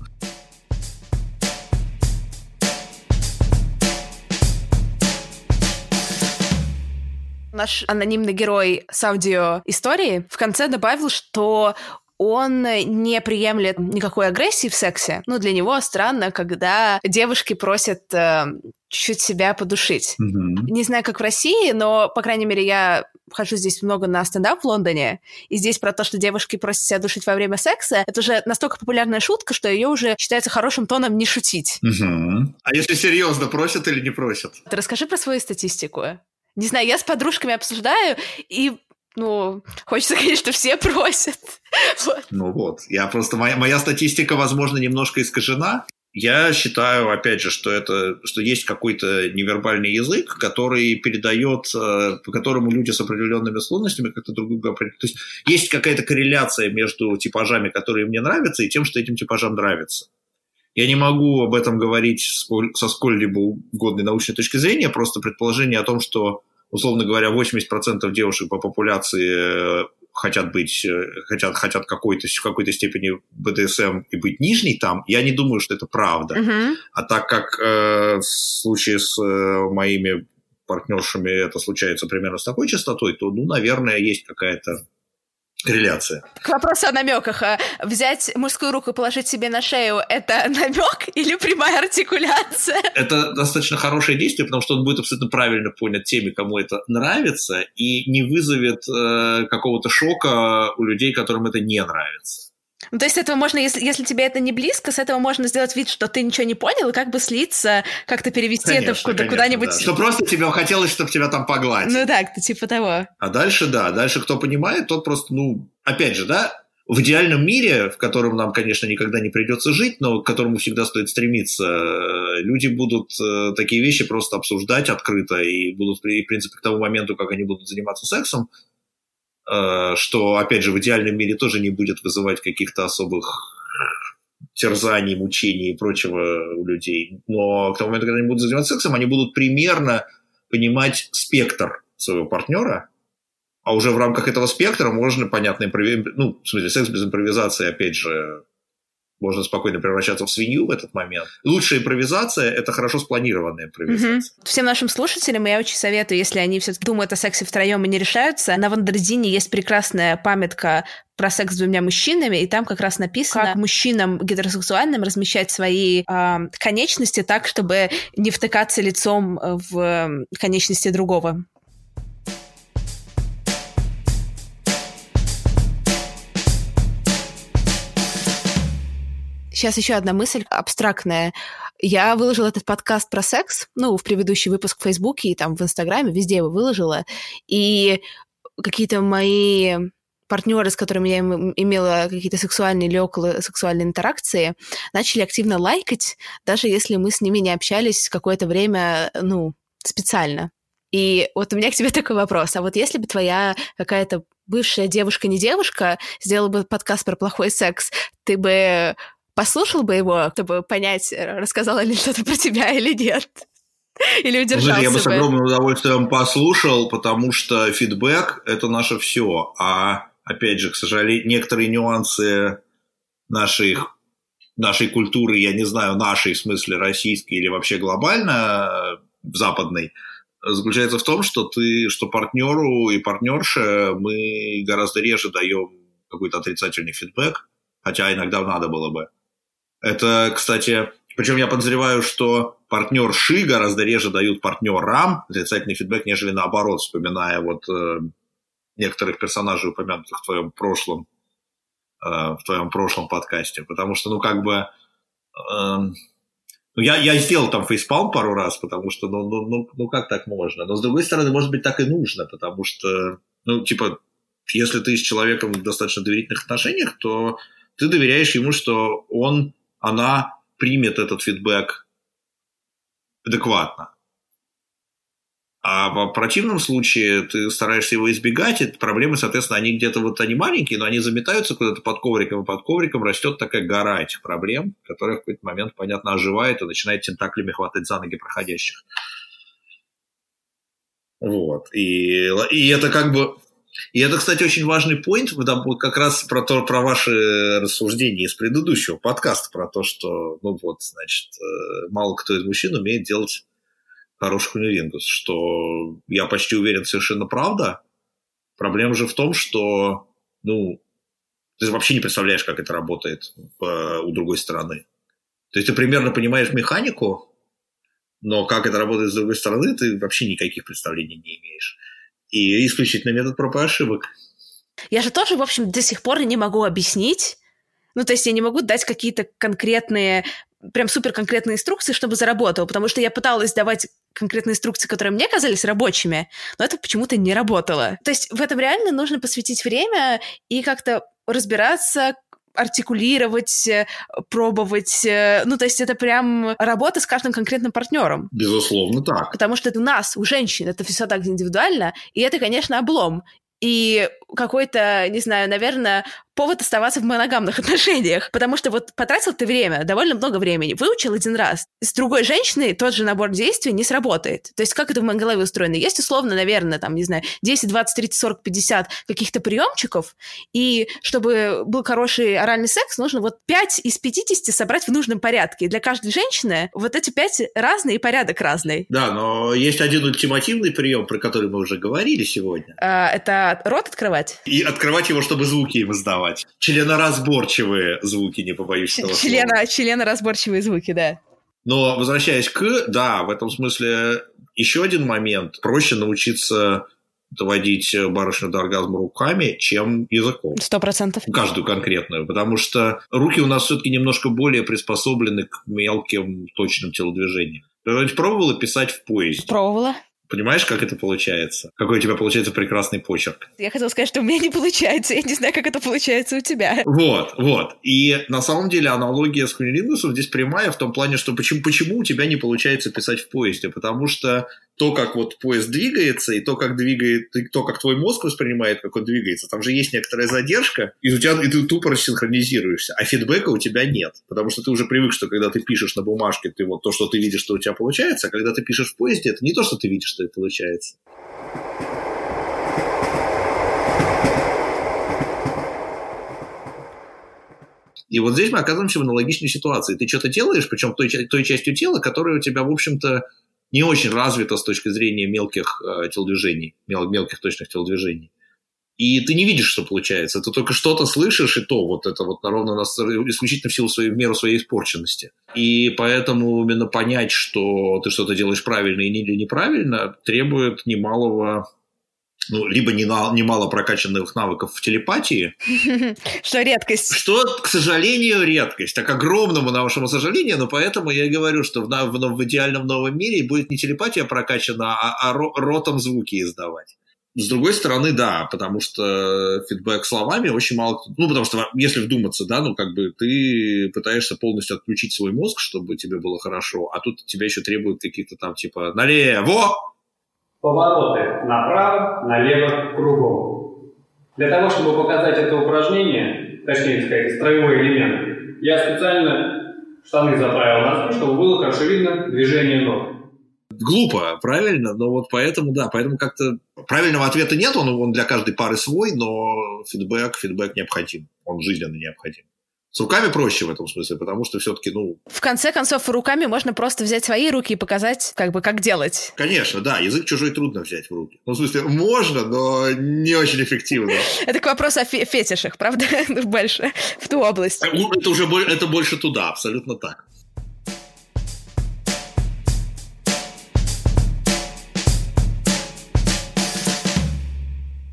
Наш анонимный герой с аудиоистории в конце добавил, что он не приемлет никакой агрессии в сексе. Ну, для него странно, когда девушки просят э, чуть себя подушить. Mm-hmm. Не знаю, как в России, но, по крайней мере, я хожу здесь много на стендап в Лондоне, и здесь про то, что девушки просят себя душить во время секса, это уже настолько популярная шутка, что ее уже считается хорошим тоном не шутить. Угу. А если серьезно, просят или не просят? Ты расскажи про свою статистику. Не знаю, я с подружками обсуждаю, и ну, хочется, конечно, все просят. вот. Ну вот, я просто, моя, моя статистика, возможно, немножко искажена. Я считаю, опять же, что это, что есть какой-то невербальный язык, который передает, э, по которому люди с определенными склонностями как-то друг друга определяют. То есть есть какая-то корреляция между типажами, которые мне нравятся, и тем, что этим типажам нравится. Я не могу об этом говорить со сколь-либо угодной научной точки зрения, просто предположение о том, что, условно говоря, 80% девушек по популяции э, хотят быть, э, хотят, хотят какой-то, в какой-то степени БДСМ и быть нижней там, я не думаю, что это правда. Uh-huh. А так как э, в случае с э, моими партнершами это случается примерно с такой частотой, то, ну, наверное, есть какая-то корреляция. К вопросу о намеках. А взять мужскую руку и положить себе на шею – это намек или прямая артикуляция? Это достаточно хорошее действие, потому что он будет абсолютно правильно понят теми, кому это нравится, и не вызовет э, какого-то шока у людей, которым это не нравится. Ну, то есть этого можно, если, если тебе это не близко, с этого можно сделать вид, что ты ничего не понял, и как бы слиться, как-то перевести конечно, это куда, куда-нибудь. Да. Что просто тебе хотелось, чтобы тебя там погладить. Ну так, типа того. А дальше, да, дальше кто понимает, тот просто, ну, опять же, да, в идеальном мире, в котором нам, конечно, никогда не придется жить, но к которому всегда стоит стремиться, э, люди будут э, такие вещи просто обсуждать открыто и будут, в принципе, к тому моменту, как они будут заниматься сексом, что, опять же, в идеальном мире тоже не будет вызывать каких-то особых терзаний, мучений и прочего у людей. Но к тому моменту, когда они будут заниматься сексом, они будут примерно понимать спектр своего партнера, а уже в рамках этого спектра можно, понятно, импрови... ну, в смысле, секс без импровизации, опять же, можно спокойно превращаться в свинью в этот момент. Лучшая импровизация – это хорошо спланированная импровизация. Угу. Всем нашим слушателям я очень советую, если они все-таки думают о сексе втроем и не решаются, на Wonderzine есть прекрасная памятка про секс с двумя мужчинами, и там как раз написано, как мужчинам гетеросексуальным размещать свои э, конечности так, чтобы не втыкаться лицом в конечности другого. Сейчас еще одна мысль абстрактная. Я выложила этот подкаст про секс, ну, в предыдущий выпуск в Фейсбуке и там в Инстаграме, везде его выложила. И какие-то мои партнеры, с которыми я имела какие-то сексуальные или около сексуальные интеракции, начали активно лайкать, даже если мы с ними не общались какое-то время, ну, специально. И вот у меня к тебе такой вопрос. А вот если бы твоя какая-то бывшая девушка-не девушка сделала бы подкаст про плохой секс, ты бы послушал бы его, чтобы понять, рассказала ли что-то про тебя или нет? Или удержался Я бы с огромным удовольствием послушал, потому что фидбэк – это наше все. А, опять же, к сожалению, некоторые нюансы нашей, нашей культуры, я не знаю, нашей в смысле российской или вообще глобально западной, заключается в том, что ты, что партнеру и партнерше мы гораздо реже даем какой-то отрицательный фидбэк, хотя иногда надо было бы. Это, кстати, причем я подозреваю, что партнер Ши гораздо реже дают партнерам отрицательный фидбэк, нежели наоборот, вспоминая вот э, некоторых персонажей, упомянутых в твоем прошлом, э, в твоем прошлом подкасте. Потому что, ну, как бы... Э, я, я сделал там фейспалм пару раз, потому что, ну, ну, ну, ну, как так можно? Но, с другой стороны, может быть, так и нужно, потому что, ну, типа, если ты с человеком в достаточно доверительных отношениях, то ты доверяешь ему, что он, она примет этот фидбэк адекватно. А в противном случае ты стараешься его избегать, и проблемы, соответственно, они где-то вот они маленькие, но они заметаются куда-то под ковриком, и под ковриком растет такая гора этих проблем, которая в какой-то момент, понятно, оживает и начинает тентаклями хватать за ноги проходящих. Вот. И, и это как бы... И это, кстати, очень важный поинт, как раз про, то, про ваши рассуждения из предыдущего подкаста, про то, что, ну вот, значит, э, мало кто из мужчин умеет делать хороших кунилингус, что я почти уверен, совершенно правда. Проблема же в том, что, ну, ты вообще не представляешь, как это работает у другой стороны. То есть ты примерно понимаешь механику, но как это работает с другой стороны, ты вообще никаких представлений не имеешь. И исключительно метод проб и ошибок. Я же тоже, в общем, до сих пор не могу объяснить, ну, то есть я не могу дать какие-то конкретные прям супер конкретные инструкции, чтобы заработало, потому что я пыталась давать конкретные инструкции, которые мне казались рабочими, но это почему-то не работало. То есть в этом реально нужно посвятить время и как-то разбираться, артикулировать, пробовать. Ну, то есть это прям работа с каждым конкретным партнером. Безусловно, так. Потому что это у нас, у женщин, это все так индивидуально, и это, конечно, облом. И какой-то, не знаю, наверное, повод оставаться в моногамных отношениях. Потому что вот потратил ты время, довольно много времени, выучил один раз. С другой женщиной тот же набор действий не сработает. То есть как это в моей голове устроено? Есть условно, наверное, там, не знаю, 10, 20, 30, 40, 50 каких-то приемчиков, и чтобы был хороший оральный секс, нужно вот 5 из 50 собрать в нужном порядке. И для каждой женщины вот эти 5 разные и порядок разный. Да, но есть один ультимативный прием, про который мы уже говорили сегодня. А, это рот открывать? И открывать его, чтобы звуки им издавать. Членоразборчивые звуки, не побоюсь этого Члена, слова. Членоразборчивые звуки, да. Но возвращаясь к, да, в этом смысле еще один момент. Проще научиться доводить барышню до оргазма руками, чем языком. Сто процентов. Каждую конкретную. Потому что руки у нас все-таки немножко более приспособлены к мелким точным телодвижениям. Ты пробовала писать в поезде? Пробовала. Понимаешь, как это получается? Какой у тебя получается прекрасный почерк? Я хотела сказать, что у меня не получается. Я не знаю, как это получается у тебя. Вот, вот. И на самом деле аналогия с кунилингусом здесь прямая в том плане, что почему, почему у тебя не получается писать в поезде? Потому что то, как вот поезд двигается, и то, как двигает, и то, как твой мозг воспринимает, как он двигается, там же есть некоторая задержка, и, у тебя, и ты тупо рассинхронизируешься, а фидбэка у тебя нет, потому что ты уже привык, что когда ты пишешь на бумажке, ты вот то, что ты видишь, что у тебя получается, а когда ты пишешь в поезде, это не то, что ты видишь, что это получается. И вот здесь мы оказываемся в аналогичной ситуации. Ты что-то делаешь, причем той, той частью тела, которая у тебя, в общем-то, не очень развита с точки зрения мелких э, телодвижений, мел, мелких точных телодвижений. И ты не видишь, что получается. Ты только что-то слышишь, и то вот это вот ровно нас исключительно в силу своей, в меру своей испорченности. И поэтому именно понять, что ты что-то делаешь правильно или неправильно, требует немалого ну, либо немало прокачанных навыков в телепатии. Что редкость. Что, к сожалению, редкость. Так огромному нашему сожалению, но поэтому я и говорю, что в, в, в идеальном новом мире будет не телепатия прокачана, а, а ротом звуки издавать. С другой стороны, да, потому что фидбэк словами очень мало... Ну, потому что, если вдуматься, да, ну, как бы ты пытаешься полностью отключить свой мозг, чтобы тебе было хорошо, а тут тебя еще требуют каких-то там, типа, налево, Повороты направо, налево, кругом. Для того, чтобы показать это упражнение, точнее сказать, строевой элемент, я специально штаны заправил на чтобы было хорошо видно движение ног. Глупо, правильно, но вот поэтому, да, поэтому как-то правильного ответа нет, он, он для каждой пары свой, но фидбэк, фидбэк необходим, он жизненно необходим. С руками проще в этом смысле, потому что все-таки, ну... В конце концов, руками можно просто взять свои руки и показать, как бы, как делать. Конечно, да, язык чужой трудно взять в руки. Ну, в смысле, можно, но не очень эффективно. Это к вопросу о фетишах, правда? Больше в ту область. Это уже это больше туда, абсолютно так.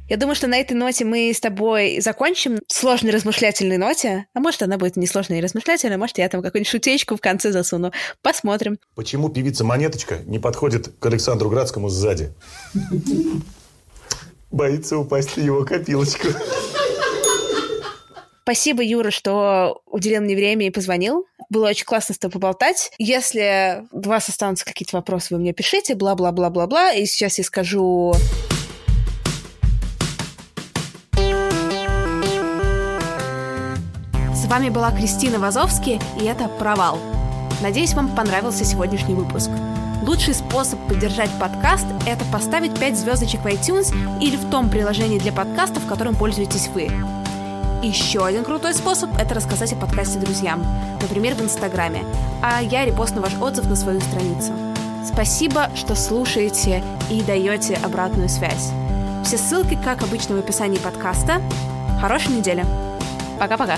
Я думаю, что на этой ноте мы с тобой закончим. Сложной размышлятельной ноте. А может, она будет не сложной и размышлятельной, а может, я там какую-нибудь шутечку в конце засуну. Посмотрим. Почему певица Монеточка не подходит к Александру Градскому сзади? Боится упасть в его копилочку. Спасибо, Юра, что уделил мне время и позвонил. Было очень классно с тобой поболтать. Если у вас останутся какие-то вопросы, вы мне пишите, бла-бла-бла-бла-бла. И сейчас я скажу С вами была Кристина Вазовски, и это «Провал». Надеюсь, вам понравился сегодняшний выпуск. Лучший способ поддержать подкаст – это поставить 5 звездочек в iTunes или в том приложении для подкастов, которым пользуетесь вы. Еще один крутой способ – это рассказать о подкасте друзьям, например, в Инстаграме, а я репостну ваш отзыв на свою страницу. Спасибо, что слушаете и даете обратную связь. Все ссылки, как обычно, в описании подкаста. Хорошей недели. Пока-пока.